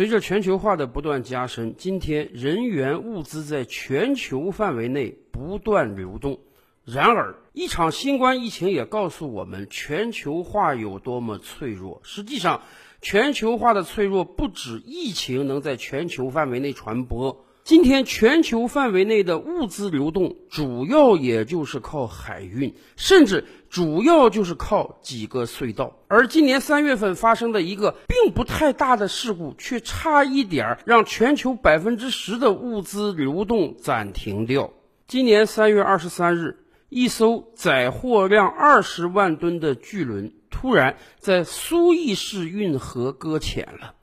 随着全球化的不断加深，今天人员物资在全球范围内不断流动。然而，一场新冠疫情也告诉我们，全球化有多么脆弱。实际上，全球化的脆弱不止疫情能在全球范围内传播。今天，全球范围内的物资流动主要也就是靠海运，甚至主要就是靠几个隧道。而今年三月份发生的一个并不太大的事故，却差一点儿让全球百分之十的物资流动暂停掉。今年三月二十三日。一艘载货量二十万吨的巨轮突然在苏伊士运河搁浅了，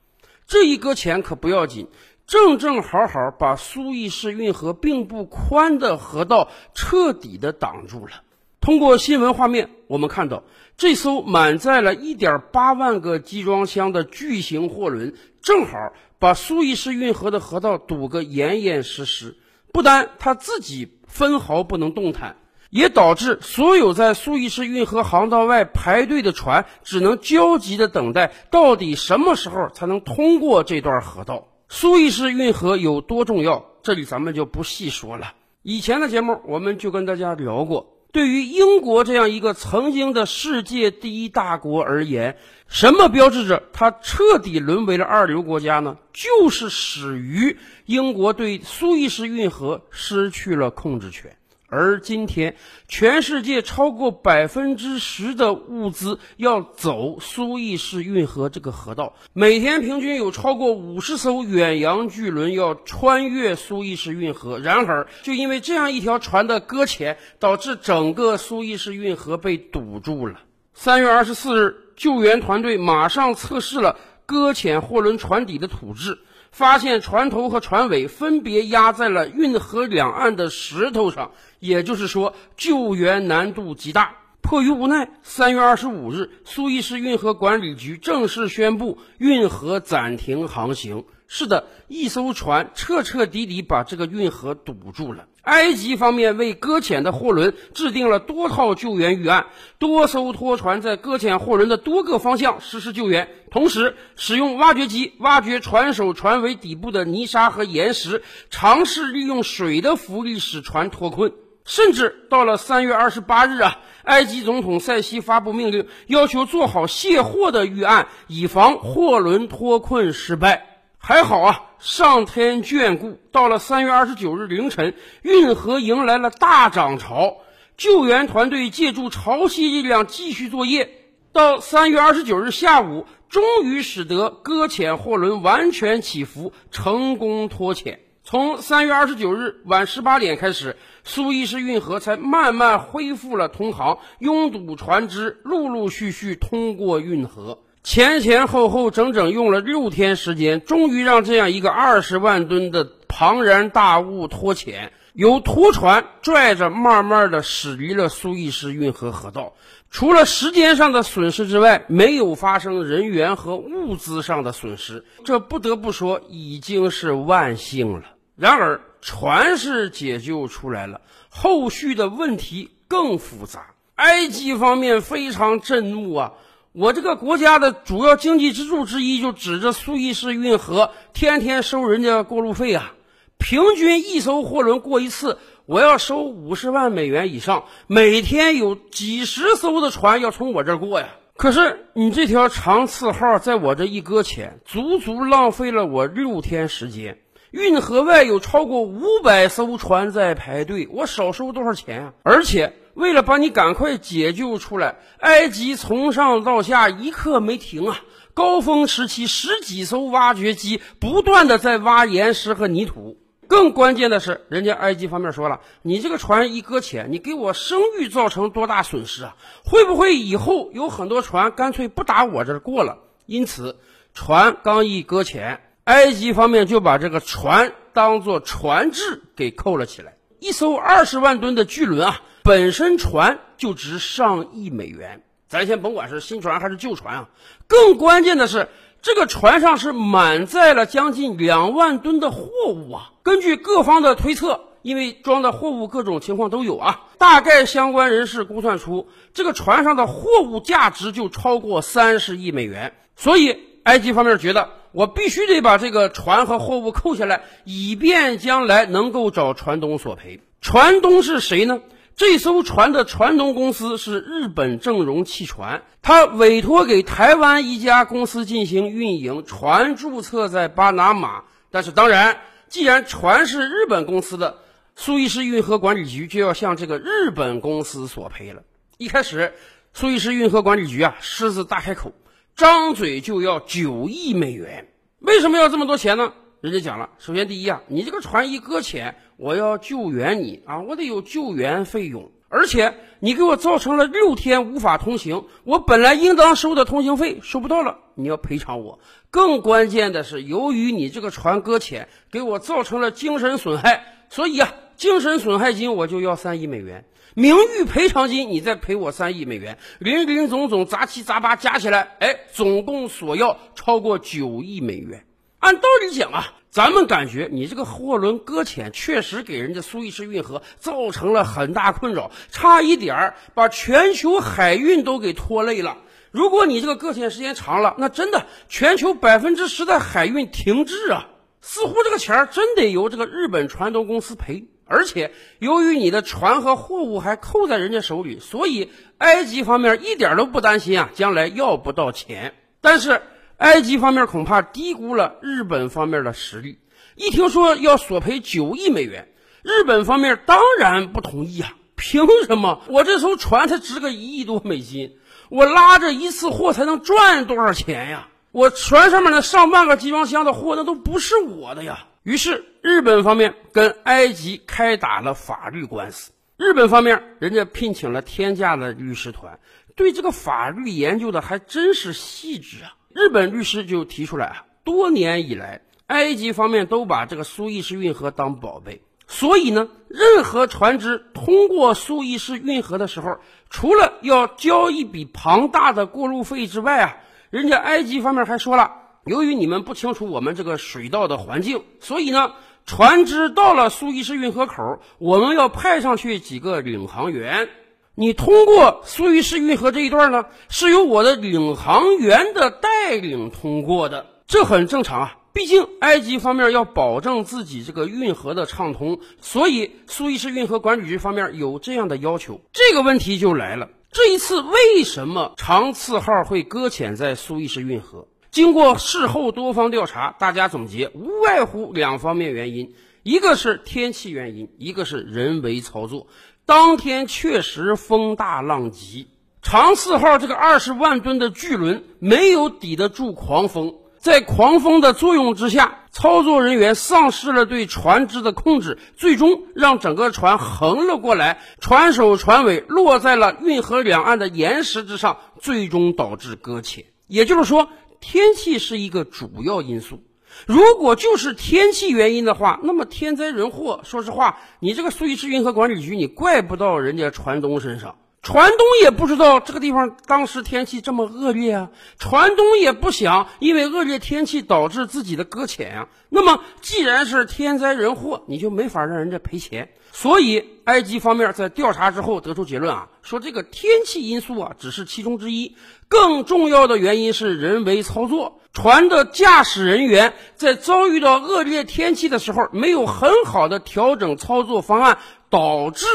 这一搁浅可不要紧，正正好好把苏伊士运河并不宽的河道彻底的挡住了。通过新闻画面，我们看到这艘满载了一点八万个集装箱的巨型货轮，正好把苏伊士运河的河道堵个严严实实，不单它自己分毫不能动弹。也导致所有在苏伊士运河航道外排队的船只能焦急地等待，到底什么时候才能通过这段河道？苏伊士运河有多重要？这里咱们就不细说了。以前的节目我们就跟大家聊过，对于英国这样一个曾经的世界第一大国而言，什么标志着它彻底沦为了二流国家呢？就是始于英国对苏伊士运河失去了控制权。而今天，全世界超过百分之十的物资要走苏伊士运河这个河道，每天平均有超过五十艘远洋巨轮要穿越苏伊士运河。然而，就因为这样一条船的搁浅，导致整个苏伊士运河被堵住了。三月二十四日，救援团队马上测试了搁浅货轮船底的土质。发现船头和船尾分别压在了运河两岸的石头上，也就是说救援难度极大。迫于无奈，三月二十五日，苏伊士运河管理局正式宣布运河暂停航行。是的，一艘船彻彻底底把这个运河堵住了。埃及方面为搁浅的货轮制定了多套救援预案，多艘拖船在搁浅货轮的多个方向实施救援，同时使用挖掘机挖掘船首、船尾底部的泥沙和岩石，尝试利用水的浮力使船脱困。甚至到了三月二十八日啊，埃及总统塞西发布命令，要求做好卸货的预案，以防货轮脱困失败。还好啊，上天眷顾。到了三月二十九日凌晨，运河迎来了大涨潮，救援团队借助潮汐力量继续作业。到三月二十九日下午，终于使得搁浅货轮完全起伏，成功脱浅。从三月二十九日晚十八点开始，苏伊士运河才慢慢恢复了通航，拥堵船只陆陆续续通过运河。前前后后整整用了六天时间，终于让这样一个二十万吨的庞然大物脱浅，由拖船拽着，慢慢的驶离了苏伊士运河河道。除了时间上的损失之外，没有发生人员和物资上的损失，这不得不说已经是万幸了。然而，船是解救出来了，后续的问题更复杂。埃及方面非常震怒啊。我这个国家的主要经济支柱之一，就指着苏伊士运河，天天收人家过路费啊！平均一艘货轮过一次，我要收五十万美元以上，每天有几十艘的船要从我这儿过呀。可是你这条长次号在我这一搁浅，足足浪费了我六天时间。运河外有超过五百艘船在排队，我少收多少钱啊？而且。为了把你赶快解救出来，埃及从上到下一刻没停啊！高峰时期，十几艘挖掘机不断的在挖岩石和泥土。更关键的是，人家埃及方面说了，你这个船一搁浅，你给我声誉造成多大损失啊？会不会以后有很多船干脆不打我这儿过了？因此，船刚一搁浅，埃及方面就把这个船当做船质给扣了起来。一艘二十万吨的巨轮啊！本身船就值上亿美元，咱先甭管是新船还是旧船啊。更关键的是，这个船上是满载了将近两万吨的货物啊。根据各方的推测，因为装的货物各种情况都有啊，大概相关人士估算出，这个船上的货物价值就超过三十亿美元。所以，埃及方面觉得我必须得把这个船和货物扣下来，以便将来能够找船东索赔。船东是谁呢？这艘船的船东公司是日本正荣汽船，他委托给台湾一家公司进行运营，船注册在巴拿马。但是，当然，既然船是日本公司的，苏伊士运河管理局就要向这个日本公司索赔了。一开始，苏伊士运河管理局啊狮子大开口，张嘴就要九亿美元。为什么要这么多钱呢？人家讲了，首先第一啊，你这个船一搁浅，我要救援你啊，我得有救援费用，而且你给我造成了六天无法通行，我本来应当收的通行费收不到了，你要赔偿我。更关键的是，由于你这个船搁浅，给我造成了精神损害，所以啊，精神损害金我就要三亿美元，名誉赔偿金你再赔我三亿美元，林林总总杂七杂八加起来，哎，总共索要超过九亿美元。按道理讲啊，咱们感觉你这个货轮搁浅确实给人家苏伊士运河造成了很大困扰，差一点儿把全球海运都给拖累了。如果你这个搁浅时间长了，那真的全球百分之十的海运停滞啊！似乎这个钱儿真得由这个日本船东公司赔。而且由于你的船和货物还扣在人家手里，所以埃及方面一点都不担心啊，将来要不到钱。但是。埃及方面恐怕低估了日本方面的实力。一听说要索赔九亿美元，日本方面当然不同意啊！凭什么？我这艘船才值个一亿多美金，我拉着一次货才能赚多少钱呀？我船上面那上万个集装箱的货，那都不是我的呀！于是日本方面跟埃及开打了法律官司。日本方面人家聘请了天价的律师团，对这个法律研究的还真是细致啊！日本律师就提出来啊，多年以来，埃及方面都把这个苏伊士运河当宝贝，所以呢，任何船只通过苏伊士运河的时候，除了要交一笔庞大的过路费之外啊，人家埃及方面还说了，由于你们不清楚我们这个水道的环境，所以呢，船只到了苏伊士运河口，我们要派上去几个领航员。你通过苏伊士运河这一段呢，是由我的领航员的带领通过的，这很正常啊。毕竟埃及方面要保证自己这个运河的畅通，所以苏伊士运河管理局方面有这样的要求。这个问题就来了，这一次为什么长次号会搁浅在苏伊士运河？经过事后多方调查，大家总结无外乎两方面原因，一个是天气原因，一个是人为操作。当天确实风大浪急，长四号这个二十万吨的巨轮没有抵得住狂风，在狂风的作用之下，操作人员丧失了对船只的控制，最终让整个船横了过来，船首船尾落在了运河两岸的岩石之上，最终导致搁浅。也就是说，天气是一个主要因素。如果就是天气原因的话，那么天灾人祸，说实话，你这个苏伊士运河管理局，你怪不到人家船东身上。船东也不知道这个地方当时天气这么恶劣啊，船东也不想因为恶劣天气导致自己的搁浅啊。那么既然是天灾人祸，你就没法让人家赔钱。所以埃及方面在调查之后得出结论啊，说这个天气因素啊只是其中之一，更重要的原因是人为操作。船的驾驶人员在遭遇到恶劣天气的时候，没有很好的调整操作方案，导致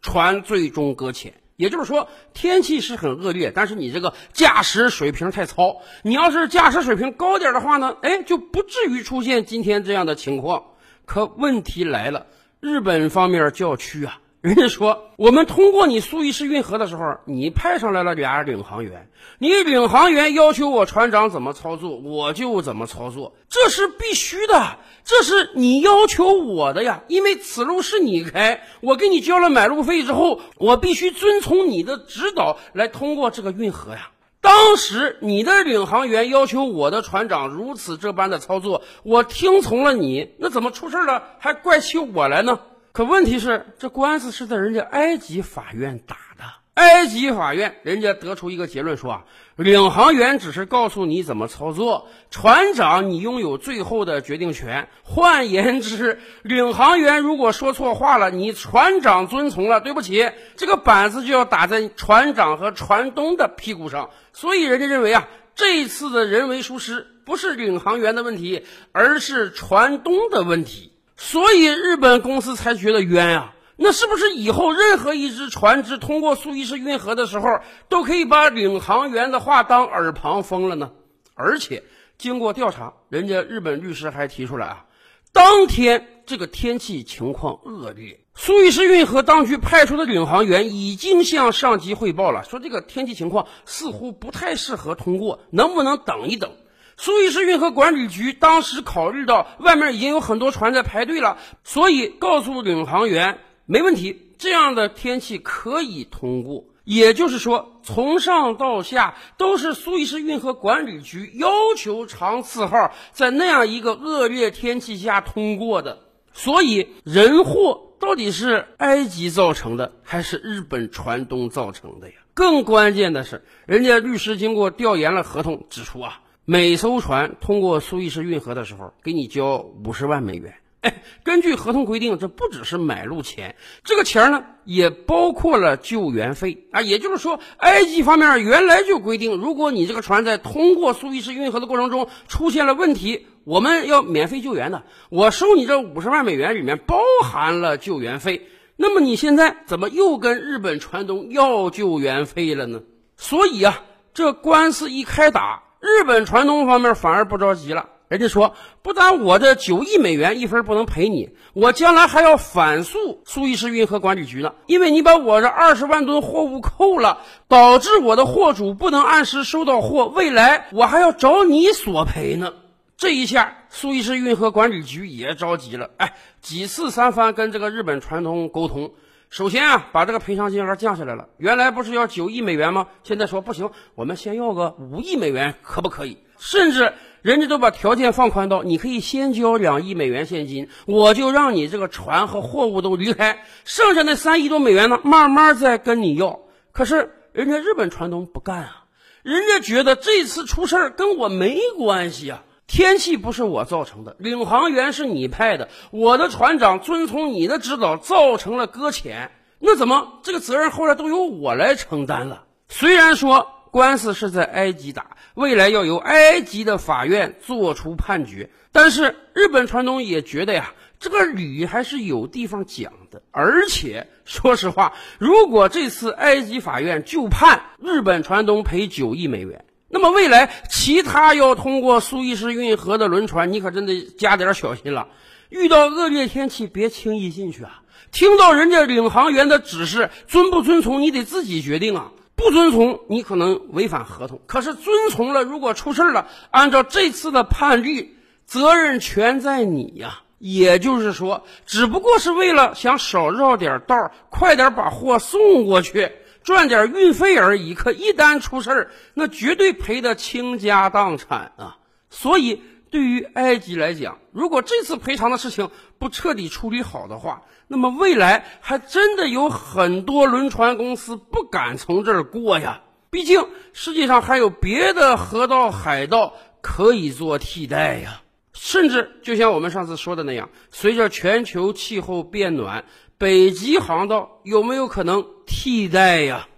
船最终搁浅。也就是说，天气是很恶劣，但是你这个驾驶水平太糙。你要是驾驶水平高点的话呢，哎，就不至于出现今天这样的情况。可问题来了，日本方面叫屈啊。人家说，我们通过你苏伊士运河的时候，你派上来了俩领航员，你领航员要求我船长怎么操作，我就怎么操作，这是必须的，这是你要求我的呀，因为此路是你开，我给你交了买路费之后，我必须遵从你的指导来通过这个运河呀。当时你的领航员要求我的船长如此这般的操作，我听从了你，那怎么出事了还怪起我来呢？可问题是，这官司是在人家埃及法院打的。埃及法院人家得出一个结论说啊，领航员只是告诉你怎么操作，船长你拥有最后的决定权。换言之，领航员如果说错话了，你船长遵从了，对不起，这个板子就要打在船长和船东的屁股上。所以人家认为啊，这一次的人为疏失不是领航员的问题，而是船东的问题。所以日本公司才觉得冤啊。那是不是以后任何一只船只通过苏伊士运河的时候，都可以把领航员的话当耳旁风了呢？而且经过调查，人家日本律师还提出来啊，当天这个天气情况恶劣，苏伊士运河当局派出的领航员已经向上级汇报了，说这个天气情况似乎不太适合通过，能不能等一等？苏伊士运河管理局当时考虑到外面已经有很多船在排队了，所以告诉领航员。没问题，这样的天气可以通过。也就是说，从上到下都是苏伊士运河管理局要求长次号在那样一个恶劣天气下通过的。所以，人祸到底是埃及造成的，还是日本船东造成的呀？更关键的是，人家律师经过调研了合同，指出啊，每艘船通过苏伊士运河的时候，给你交五十万美元。哎，根据合同规定，这不只是买路钱，这个钱呢也包括了救援费啊。也就是说，埃及方面原来就规定，如果你这个船在通过苏伊士运河的过程中出现了问题，我们要免费救援的。我收你这五十万美元，里面包含了救援费。那么你现在怎么又跟日本船东要救援费了呢？所以啊，这官司一开打，日本船东方面反而不着急了。人家说，不但我的九亿美元一分不能赔你，我将来还要反诉苏伊士运河管理局呢，因为你把我这二十万吨货物扣了，导致我的货主不能按时收到货，未来我还要找你索赔呢。这一下，苏伊士运河管理局也着急了，哎，几次三番跟这个日本船东沟通，首先啊，把这个赔偿金额降下来了，原来不是要九亿美元吗？现在说不行，我们先要个五亿美元，可不可以？甚至。人家都把条件放宽到，你可以先交两亿美元现金，我就让你这个船和货物都离开，剩下那三亿多美元呢，慢慢再跟你要。可是人家日本船东不干啊，人家觉得这次出事跟我没关系啊，天气不是我造成的，领航员是你派的，我的船长遵从你的指导造成了搁浅，那怎么这个责任后来都由我来承担了？虽然说。官司是在埃及打，未来要由埃及的法院作出判决。但是日本船东也觉得呀，这个理还是有地方讲的。而且说实话，如果这次埃及法院就判日本船东赔九亿美元，那么未来其他要通过苏伊士运河的轮船，你可真得加点小心了。遇到恶劣天气，别轻易进去啊！听到人家领航员的指示，遵不遵从，你得自己决定啊。不遵从，你可能违反合同；可是遵从了，如果出事了，按照这次的判例，责任全在你呀。也就是说，只不过是为了想少绕点道，快点把货送过去，赚点运费而已。可一旦出事儿，那绝对赔得倾家荡产啊！所以。对于埃及来讲，如果这次赔偿的事情不彻底处理好的话，那么未来还真的有很多轮船公司不敢从这儿过呀。毕竟世界上还有别的河道、海道可以做替代呀。甚至就像我们上次说的那样，随着全球气候变暖，北极航道有没有可能替代呀？